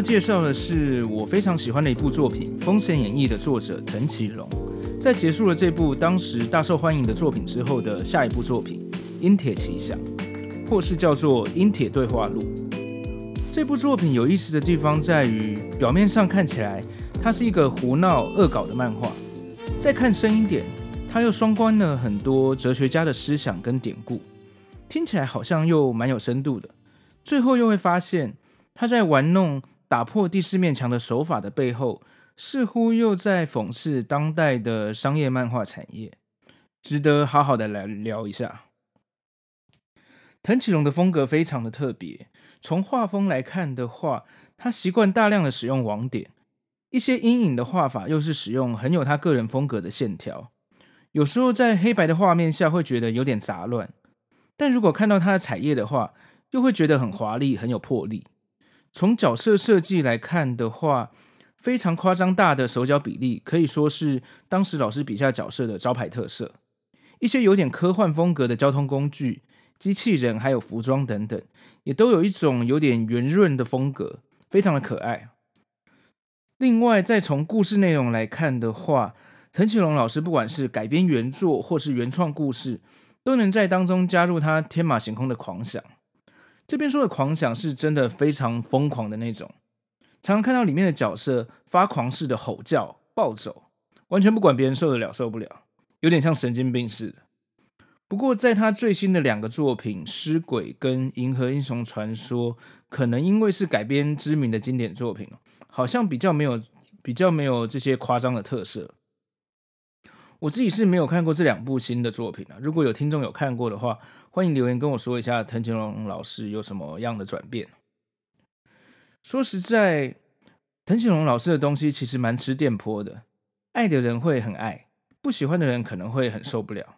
要介绍的是我非常喜欢的一部作品《封神演义》的作者藤崎龙，在结束了这部当时大受欢迎的作品之后的下一部作品《樱铁奇想》，或是叫做《樱铁对话录》。这部作品有意思的地方在于，表面上看起来它是一个胡闹恶搞的漫画，再看深一点，它又双关了很多哲学家的思想跟典故，听起来好像又蛮有深度的。最后又会发现。他在玩弄打破第四面墙的手法的背后，似乎又在讽刺当代的商业漫画产业，值得好好的来聊一下。藤崎龙的风格非常的特别，从画风来看的话，他习惯大量的使用网点，一些阴影的画法又是使用很有他个人风格的线条，有时候在黑白的画面下会觉得有点杂乱，但如果看到他的彩页的话，又会觉得很华丽，很有魄力。从角色设计来看的话，非常夸张大的手脚比例，可以说是当时老师笔下角色的招牌特色。一些有点科幻风格的交通工具、机器人还有服装等等，也都有一种有点圆润的风格，非常的可爱。另外，再从故事内容来看的话，藤崎龙老师不管是改编原作或是原创故事，都能在当中加入他天马行空的狂想。这边说的狂想是真的非常疯狂的那种，常常看到里面的角色发狂似的吼叫、暴走，完全不管别人受得了受不了，有点像神经病似的。不过在他最新的两个作品《尸鬼》跟《银河英雄传说》，可能因为是改编知名的经典作品，好像比较没有比较没有这些夸张的特色。我自己是没有看过这两部新的作品啊，如果有听众有看过的话，欢迎留言跟我说一下藤井龙老师有什么样的转变。说实在，藤井龙老师的东西其实蛮吃电波的，爱的人会很爱，不喜欢的人可能会很受不了。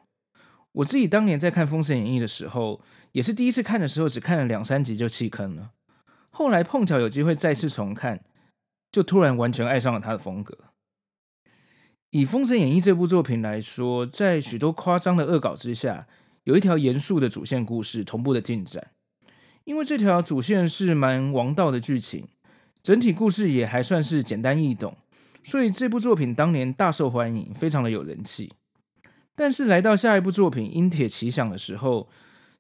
我自己当年在看《封神演义》的时候，也是第一次看的时候，只看了两三集就弃坑了。后来碰巧有机会再次重看，就突然完全爱上了他的风格。以《封神演义》这部作品来说，在许多夸张的恶搞之下，有一条严肃的主线故事同步的进展。因为这条主线是蛮王道的剧情，整体故事也还算是简单易懂，所以这部作品当年大受欢迎，非常的有人气。但是来到下一部作品《樱铁奇想》的时候，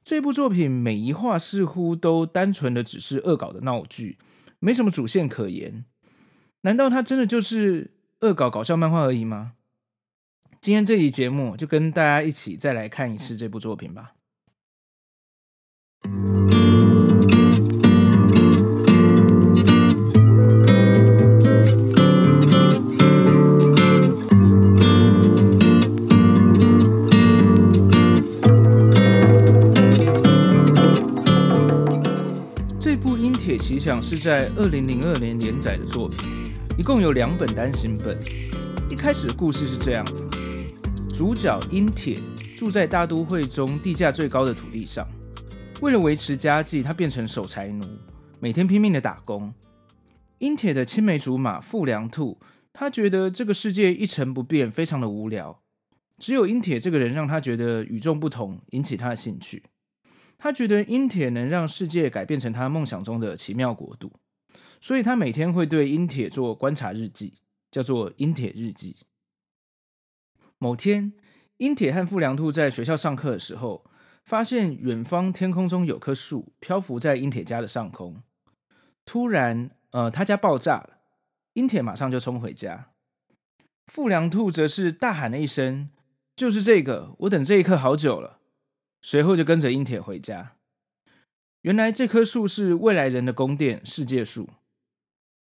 这部作品每一话似乎都单纯的只是恶搞的闹剧，没什么主线可言。难道它真的就是？恶搞搞笑漫画而已吗？今天这期节目就跟大家一起再来看一次这部作品吧。这部《鹰铁奇想》是在二零零二年连载的作品。一共有两本单行本。一开始的故事是这样的：主角樱铁住在大都会中地价最高的土地上，为了维持家计，他变成守财奴，每天拼命的打工。樱铁的青梅竹马富良兔，他觉得这个世界一成不变，非常的无聊。只有樱铁这个人让他觉得与众不同，引起他的兴趣。他觉得樱铁能让世界改变成他梦想中的奇妙国度。所以他每天会对樱铁做观察日记，叫做《樱铁日记》。某天，樱铁和富良兔在学校上课的时候，发现远方天空中有棵树漂浮在樱铁家的上空。突然，呃，他家爆炸了，樱铁马上就冲回家。富良兔则是大喊了一声：“就是这个！我等这一刻好久了。”随后就跟着樱铁回家。原来这棵树是未来人的宫殿——世界树。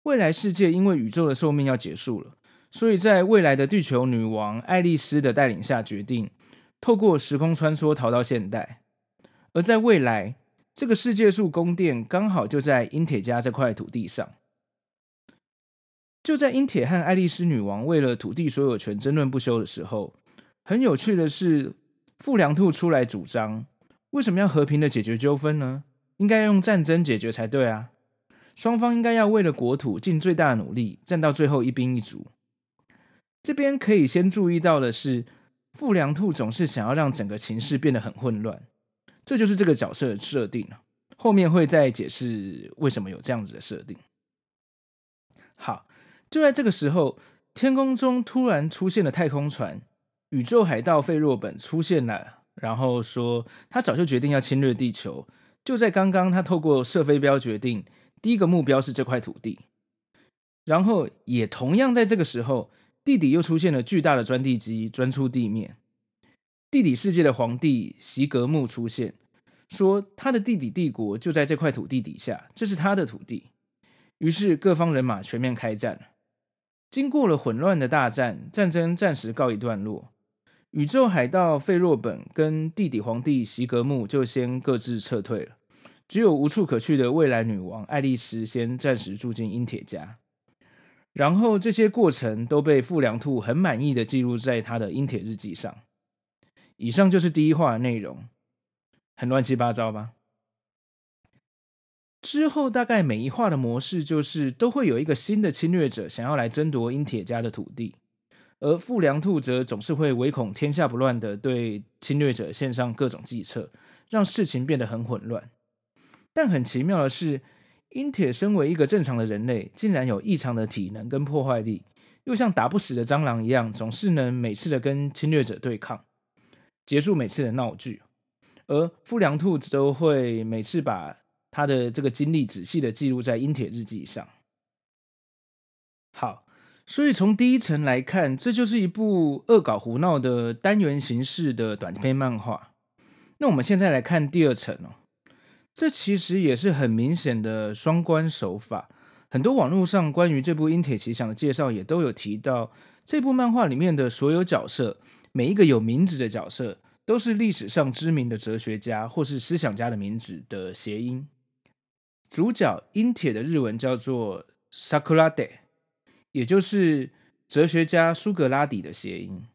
未来世界因为宇宙的寿命要结束了，所以在未来的地球女王爱丽丝的带领下，决定透过时空穿梭逃到现代。而在未来，这个世界树宫殿刚好就在英铁家这块土地上。就在英铁和爱丽丝女王为了土地所有权争论不休的时候，很有趣的是，傅良兔出来主张：为什么要和平的解决纠纷呢？应该用战争解决才对啊！双方应该要为了国土尽最大的努力，战到最后一兵一卒。这边可以先注意到的是，傅良兔总是想要让整个情势变得很混乱，这就是这个角色的设定。后面会再解释为什么有这样子的设定。好。就在这个时候，天空中突然出现了太空船，宇宙海盗费若本出现了，然后说他早就决定要侵略地球。就在刚刚，他透过射飞镖决定，第一个目标是这块土地。然后也同样在这个时候，地底又出现了巨大的钻地机钻出地面。地底世界的皇帝席格木出现，说他的地底帝国就在这块土地底下，这是他的土地。于是各方人马全面开战。经过了混乱的大战，战争暂时告一段落。宇宙海盗费洛本跟地底皇帝席格木就先各自撤退了，只有无处可去的未来女王爱丽丝先暂时住进英铁家。然后这些过程都被傅良兔很满意的记录在他的英铁日记上。以上就是第一话的内容，很乱七八糟吧？之后大概每一话的模式就是都会有一个新的侵略者想要来争夺英铁家的土地，而傅良兔则总是会唯恐天下不乱的对侵略者献上各种计策，让事情变得很混乱。但很奇妙的是，英铁身为一个正常的人类，竟然有异常的体能跟破坏力，又像打不死的蟑螂一样，总是能每次的跟侵略者对抗，结束每次的闹剧。而富良兔都会每次把他的这个经历仔细的记录在英铁日记上。好，所以从第一层来看，这就是一部恶搞胡闹的单元形式的短篇漫画。那我们现在来看第二层哦，这其实也是很明显的双关手法。很多网络上关于这部《英铁奇想》的介绍也都有提到，这部漫画里面的所有角色，每一个有名字的角色，都是历史上知名的哲学家或是思想家的名字的谐音。主角英铁的日文叫做 Sakurade，也就是哲学家苏格拉底的谐音。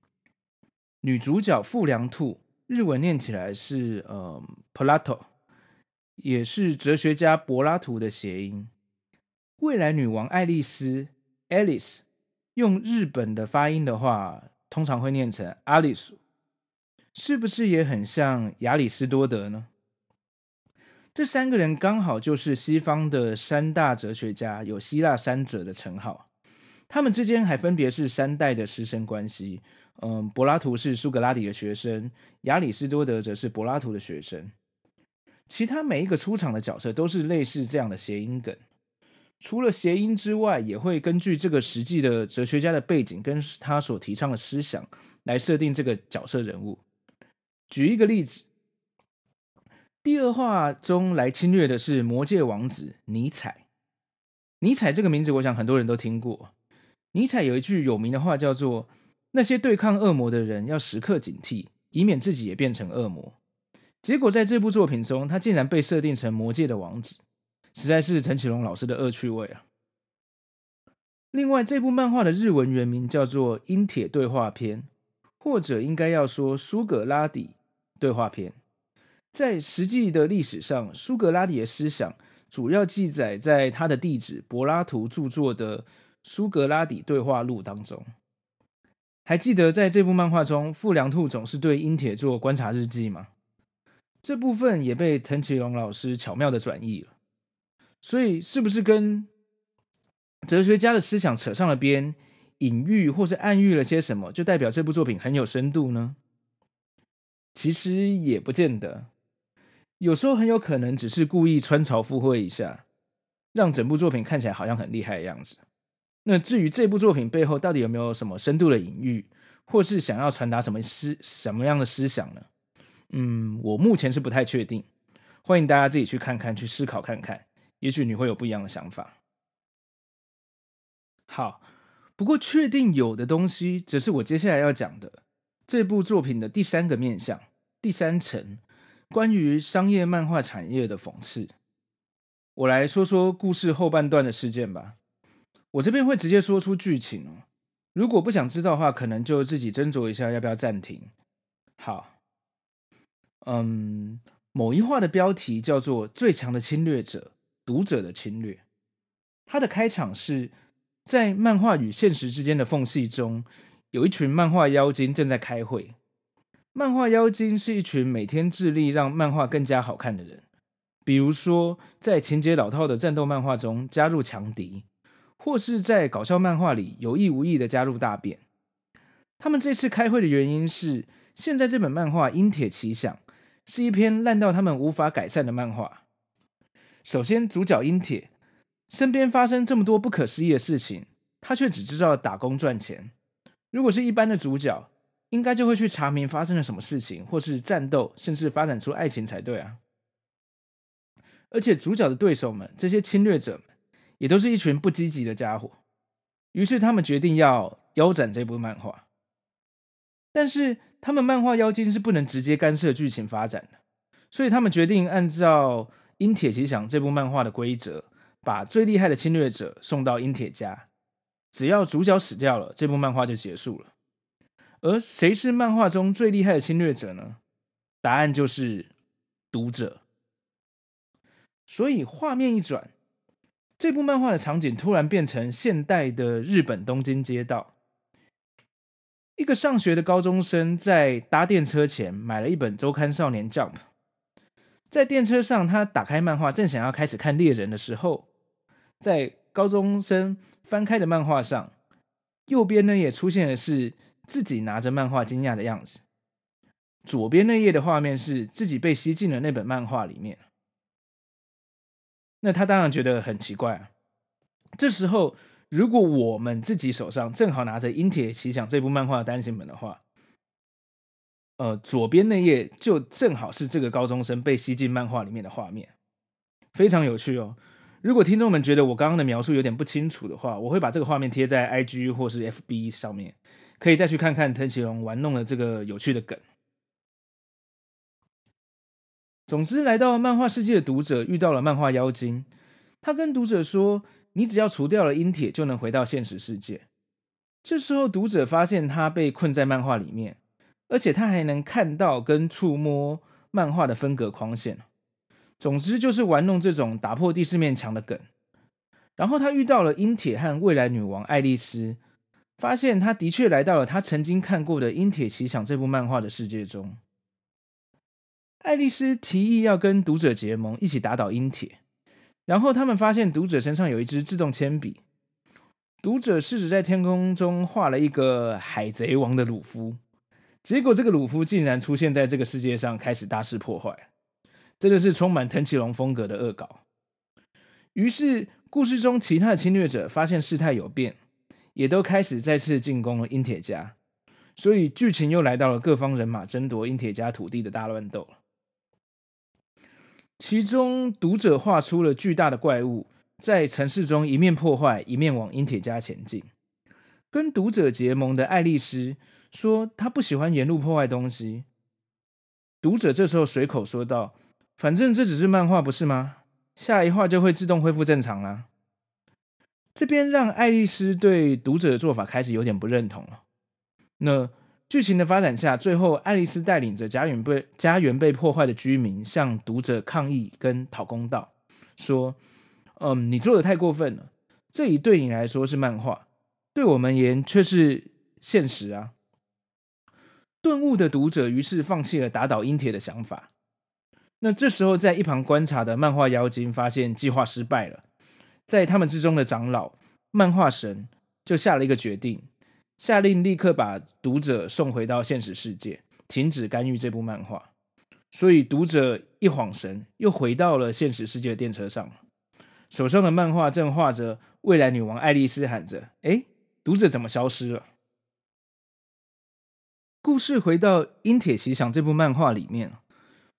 女主角富良兔日文念起来是呃 Plato，也是哲学家柏拉图的谐音。未来女王爱丽丝 Alice 用日本的发音的话，通常会念成阿里苏，是不是也很像亚里士多德呢？这三个人刚好就是西方的三大哲学家，有希腊三者的称号。他们之间还分别是三代的师生关系。嗯，柏拉图是苏格拉底的学生，亚里士多德则是柏拉图的学生。其他每一个出场的角色都是类似这样的谐音梗。除了谐音之外，也会根据这个实际的哲学家的背景跟他所提倡的思想来设定这个角色人物。举一个例子。第二话中来侵略的是魔界王子尼采。尼采这个名字，我想很多人都听过。尼采有一句有名的话，叫做“那些对抗恶魔的人要时刻警惕，以免自己也变成恶魔”。结果在这部作品中，他竟然被设定成魔界的王子，实在是陈启龙老师的恶趣味啊！另外，这部漫画的日文原名叫做《英铁对话篇》，或者应该要说苏格拉底对话篇。在实际的历史上，苏格拉底的思想主要记载在他的弟子柏拉图著作的《苏格拉底对话录》当中。还记得在这部漫画中，富良兔总是对英铁做观察日记吗？这部分也被藤崎龙老师巧妙的转译了。所以，是不是跟哲学家的思想扯上了边，隐喻或是暗喻了些什么，就代表这部作品很有深度呢？其实也不见得。有时候很有可能只是故意穿凿附会一下，让整部作品看起来好像很厉害的样子。那至于这部作品背后到底有没有什么深度的隐喻，或是想要传达什么思什么样的思想呢？嗯，我目前是不太确定。欢迎大家自己去看看，去思考看看，也许你会有不一样的想法。好，不过确定有的东西，则是我接下来要讲的这部作品的第三个面向，第三层。关于商业漫画产业的讽刺。我来说说故事后半段的事件吧。我这边会直接说出剧情哦。如果不想知道的话，可能就自己斟酌一下要不要暂停。好，嗯，某一话的标题叫做《最强的侵略者：读者的侵略》。它的开场是在漫画与现实之间的缝隙中，有一群漫画妖精正在开会。漫画妖精是一群每天致力让漫画更加好看的人，比如说在情节老套的战斗漫画中加入强敌，或是在搞笑漫画里有意无意的加入大便。他们这次开会的原因是，现在这本漫画《因铁奇想》是一篇烂到他们无法改善的漫画。首先，主角英铁身边发生这么多不可思议的事情，他却只知道打工赚钱。如果是一般的主角，应该就会去查明发生了什么事情，或是战斗，甚至发展出爱情才对啊！而且主角的对手们，这些侵略者们，也都是一群不积极的家伙。于是他们决定要腰斩这部漫画。但是他们漫画妖精是不能直接干涉剧情发展的，所以他们决定按照《樱铁奇想》这部漫画的规则，把最厉害的侵略者送到樱铁家。只要主角死掉了，这部漫画就结束了。而谁是漫画中最厉害的侵略者呢？答案就是读者。所以画面一转，这部漫画的场景突然变成现代的日本东京街道。一个上学的高中生在搭电车前买了一本周刊《少年 Jump》。在电车上，他打开漫画，正想要开始看猎人的时候，在高中生翻开的漫画上，右边呢也出现的是。自己拿着漫画惊讶的样子，左边那页的画面是自己被吸进了那本漫画里面。那他当然觉得很奇怪啊。这时候，如果我们自己手上正好拿着《樱铁奇想》这部漫画的单行本的话，呃，左边那页就正好是这个高中生被吸进漫画里面的画面，非常有趣哦。如果听众们觉得我刚刚的描述有点不清楚的话，我会把这个画面贴在 IG 或是 FB 上面。可以再去看看藤崎龙玩弄的这个有趣的梗。总之，来到漫画世界的读者遇到了漫画妖精，他跟读者说：“你只要除掉了阴铁，就能回到现实世界。”这时候，读者发现他被困在漫画里面，而且他还能看到跟触摸漫画的分隔框线。总之，就是玩弄这种打破第四面墙的梗。然后他遇到了樱铁和未来女王爱丽丝。发现他的确来到了他曾经看过的《樱铁奇想》这部漫画的世界中。爱丽丝提议要跟读者结盟，一起打倒樱铁。然后他们发现读者身上有一支自动铅笔。读者试着在天空中画了一个海贼王的鲁夫，结果这个鲁夫竟然出现在这个世界上，开始大肆破坏。真的是充满藤崎龙风格的恶搞。于是故事中其他的侵略者发现事态有变。也都开始再次进攻了樱铁家，所以剧情又来到了各方人马争夺樱铁家土地的大乱斗。其中，读者画出了巨大的怪物，在城市中一面破坏，一面往樱铁家前进。跟读者结盟的爱丽丝说，她不喜欢沿路破坏东西。读者这时候随口说道：“反正这只是漫画，不是吗？下一画就会自动恢复正常了。”这边让爱丽丝对读者的做法开始有点不认同了。那剧情的发展下，最后爱丽丝带领着家园被家园被破坏的居民向读者抗议跟讨公道，说：“嗯，你做的太过分了，这里对你来说是漫画，对我们而言却是现实啊。”顿悟的读者于是放弃了打倒樱铁的想法。那这时候在一旁观察的漫画妖精发现计划失败了。在他们之中的长老漫画神就下了一个决定，下令立刻把读者送回到现实世界，停止干预这部漫画。所以读者一晃神，又回到了现实世界的电车上，手上的漫画正画着未来女王爱丽丝喊着：“哎，读者怎么消失了？”故事回到《樱铁奇想》这部漫画里面，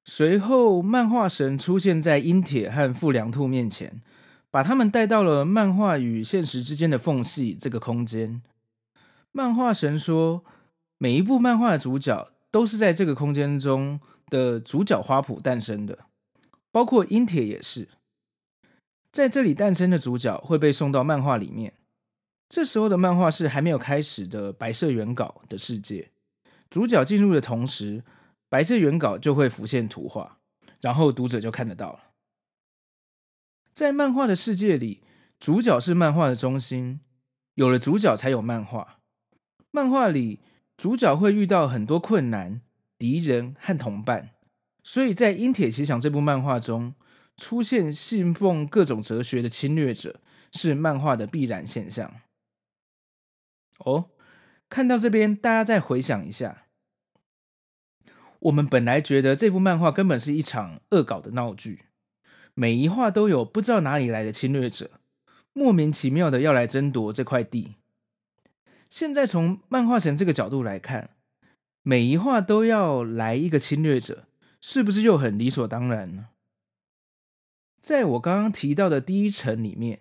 随后漫画神出现在樱铁和富良兔面前。把他们带到了漫画与现实之间的缝隙这个空间。漫画神说，每一部漫画的主角都是在这个空间中的主角花圃诞生的，包括英铁也是。在这里诞生的主角会被送到漫画里面，这时候的漫画是还没有开始的白色原稿的世界。主角进入的同时，白色原稿就会浮现图画，然后读者就看得到了。在漫画的世界里，主角是漫画的中心，有了主角才有漫画。漫画里，主角会遇到很多困难、敌人和同伴，所以在《鹰铁奇想》这部漫画中，出现信奉各种哲学的侵略者是漫画的必然现象。哦，看到这边，大家再回想一下，我们本来觉得这部漫画根本是一场恶搞的闹剧。每一话都有不知道哪里来的侵略者，莫名其妙的要来争夺这块地。现在从漫画神这个角度来看，每一话都要来一个侵略者，是不是又很理所当然呢？在我刚刚提到的第一层里面，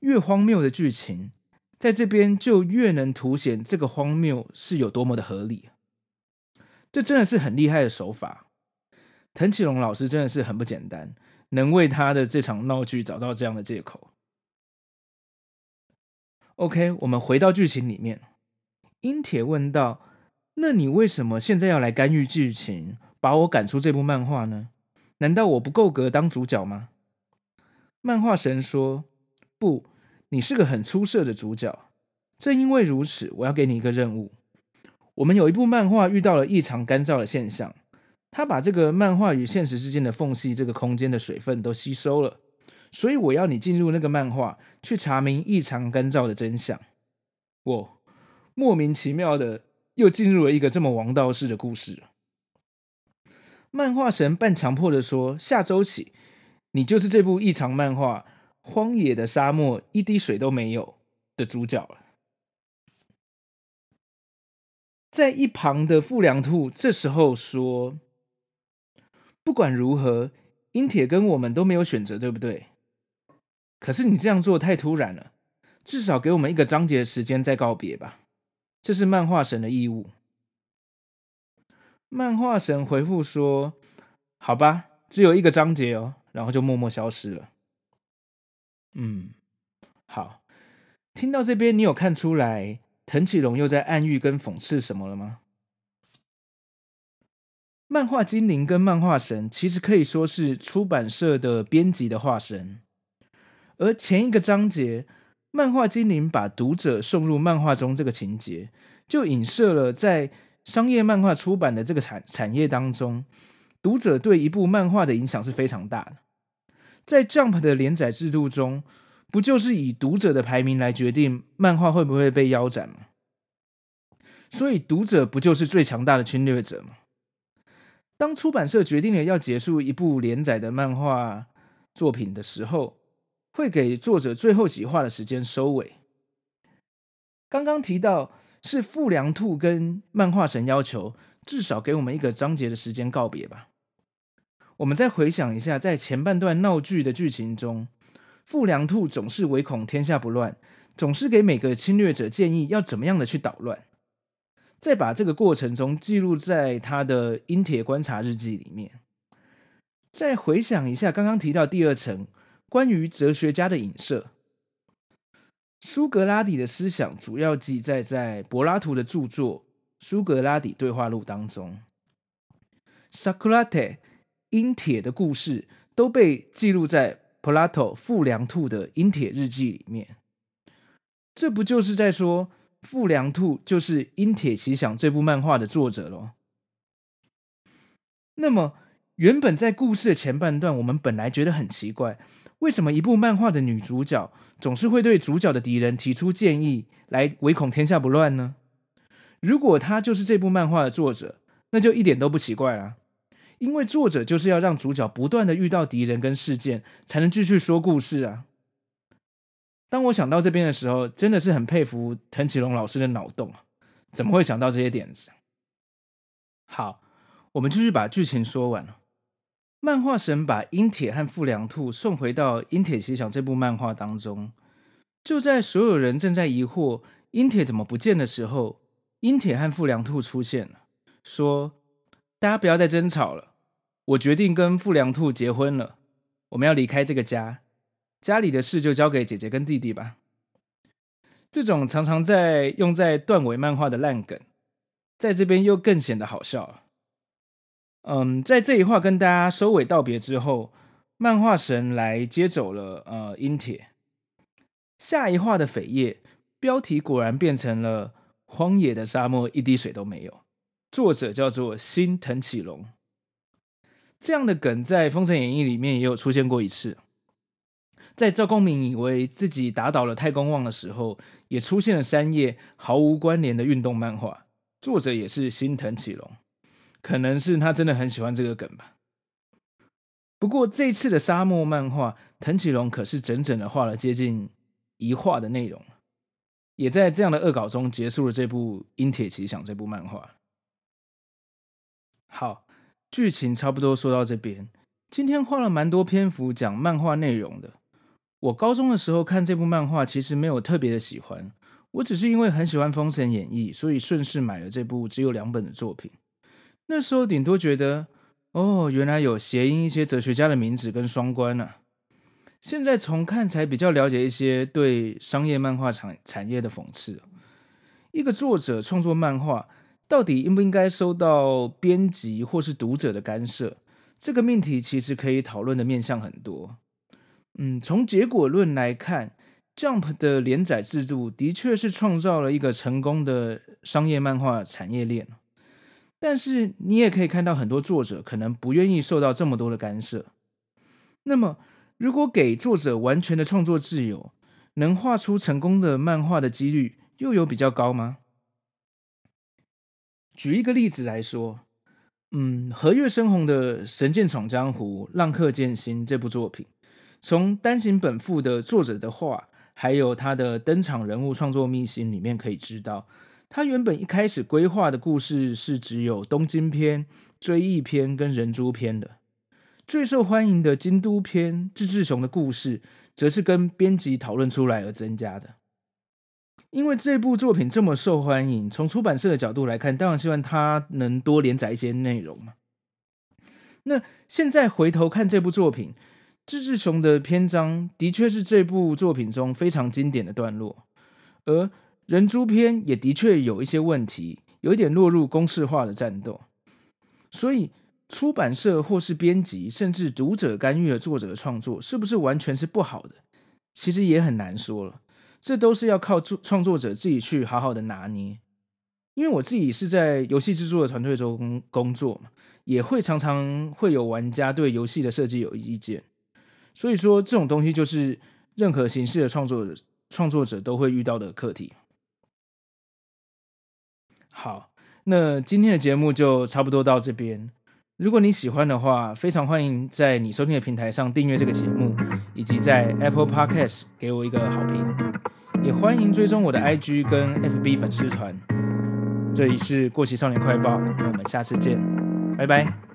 越荒谬的剧情，在这边就越能凸显这个荒谬是有多么的合理。这真的是很厉害的手法，藤崎龙老师真的是很不简单。能为他的这场闹剧找到这样的借口。OK，我们回到剧情里面。英铁问道：“那你为什么现在要来干预剧情，把我赶出这部漫画呢？难道我不够格当主角吗？”漫画神说：“不，你是个很出色的主角。正因为如此，我要给你一个任务。我们有一部漫画遇到了异常干燥的现象。”他把这个漫画与现实之间的缝隙，这个空间的水分都吸收了，所以我要你进入那个漫画，去查明异常干燥的真相。我莫名其妙的又进入了一个这么王道式的故事。漫画神半强迫的说：“下周起，你就是这部异常漫画《荒野的沙漠一滴水都没有》的主角了。”在一旁的富良兔这时候说。不管如何，英铁跟我们都没有选择，对不对？可是你这样做太突然了，至少给我们一个章节的时间再告别吧。这是漫画神的义务。漫画神回复说：“好吧，只有一个章节哦。”然后就默默消失了。嗯，好。听到这边，你有看出来藤崎龙又在暗喻跟讽刺什么了吗？漫画精灵跟漫画神其实可以说是出版社的编辑的化身，而前一个章节，漫画精灵把读者送入漫画中这个情节，就影射了在商业漫画出版的这个产产业当中，读者对一部漫画的影响是非常大的。在 Jump 的连载制度中，不就是以读者的排名来决定漫画会不会被腰斩吗？所以读者不就是最强大的侵略者吗？当出版社决定了要结束一部连载的漫画作品的时候，会给作者最后几话的时间收尾。刚刚提到是富良兔跟漫画神要求至少给我们一个章节的时间告别吧。我们再回想一下，在前半段闹剧的剧情中，富良兔总是唯恐天下不乱，总是给每个侵略者建议要怎么样的去捣乱。再把这个过程中记录在他的《阴铁观察日记》里面。再回想一下刚刚提到第二层关于哲学家的影射，苏格拉底的思想主要记载在柏拉图的著作《苏格拉底对话录》当中。苏格拉底、阴铁的故事都被记录在柏拉图富良兔的《阴铁日记》里面。这不就是在说？富良兔就是《阴铁奇想》这部漫画的作者喽。那么，原本在故事的前半段，我们本来觉得很奇怪，为什么一部漫画的女主角总是会对主角的敌人提出建议，来唯恐天下不乱呢？如果她就是这部漫画的作者，那就一点都不奇怪啦。因为作者就是要让主角不断的遇到敌人跟事件，才能继续说故事啊。当我想到这边的时候，真的是很佩服藤崎龙老师的脑洞，怎么会想到这些点子？好，我们继续把剧情说完。漫画神把英铁和富良兔送回到《阴铁奇想》这部漫画当中，就在所有人正在疑惑英铁怎么不见的时候，英铁和富良兔出现了，说：“大家不要再争吵了，我决定跟富良兔结婚了，我们要离开这个家，家里的事就交给姐姐跟弟弟吧。这种常常在用在断尾漫画的烂梗，在这边又更显得好笑了。嗯，在这一话跟大家收尾道别之后，漫画神来接走了呃樱铁。下一话的扉页标题果然变成了“荒野的沙漠一滴水都没有”，作者叫做新藤启龙。这样的梗在《封神演义》里面也有出现过一次，在赵公明以为自己打倒了太公望的时候，也出现了三页毫无关联的运动漫画，作者也是新藤启龙，可能是他真的很喜欢这个梗吧。不过这次的沙漠漫画，藤启龙可是整整的画了接近一画的内容，也在这样的恶搞中结束了这部《樱铁奇想》这部漫画。好。剧情差不多说到这边，今天花了蛮多篇幅讲漫画内容的。我高中的时候看这部漫画，其实没有特别的喜欢，我只是因为很喜欢《封神演义》，所以顺势买了这部只有两本的作品。那时候顶多觉得，哦，原来有谐音一些哲学家的名字跟双关呢、啊。现在从看才比较了解一些对商业漫画产产业的讽刺。一个作者创作漫画。到底应不应该受到编辑或是读者的干涉？这个命题其实可以讨论的面向很多。嗯，从结果论来看，Jump 的连载制度的确是创造了一个成功的商业漫画产业链。但是你也可以看到，很多作者可能不愿意受到这么多的干涉。那么，如果给作者完全的创作自由，能画出成功的漫画的几率又有比较高吗？举一个例子来说，嗯，和月生红的《神剑闯江湖》《浪客剑心》这部作品，从单行本附的作者的话，还有他的登场人物创作秘辛里面可以知道，他原本一开始规划的故事是只有东京篇、追忆篇跟人诛篇的，最受欢迎的京都篇志志雄的故事，则是跟编辑讨论出来而增加的。因为这部作品这么受欢迎，从出版社的角度来看，当然希望它能多连载一些内容嘛。那现在回头看这部作品，志志雄的篇章的确是这部作品中非常经典的段落，而人诛篇也的确有一些问题，有一点落入公式化的战斗。所以出版社或是编辑，甚至读者干预了作者的创作，是不是完全是不好的？其实也很难说了。这都是要靠创创作者自己去好好的拿捏，因为我自己是在游戏制作的团队中工作嘛，也会常常会有玩家对游戏的设计有意见，所以说这种东西就是任何形式的创作创作者都会遇到的课题。好，那今天的节目就差不多到这边。如果你喜欢的话，非常欢迎在你收听的平台上订阅这个节目，以及在 Apple Podcast 给我一个好评。也欢迎追踪我的 IG 跟 FB 粉丝团。这里是过期少年快报，那我们下次见，拜拜。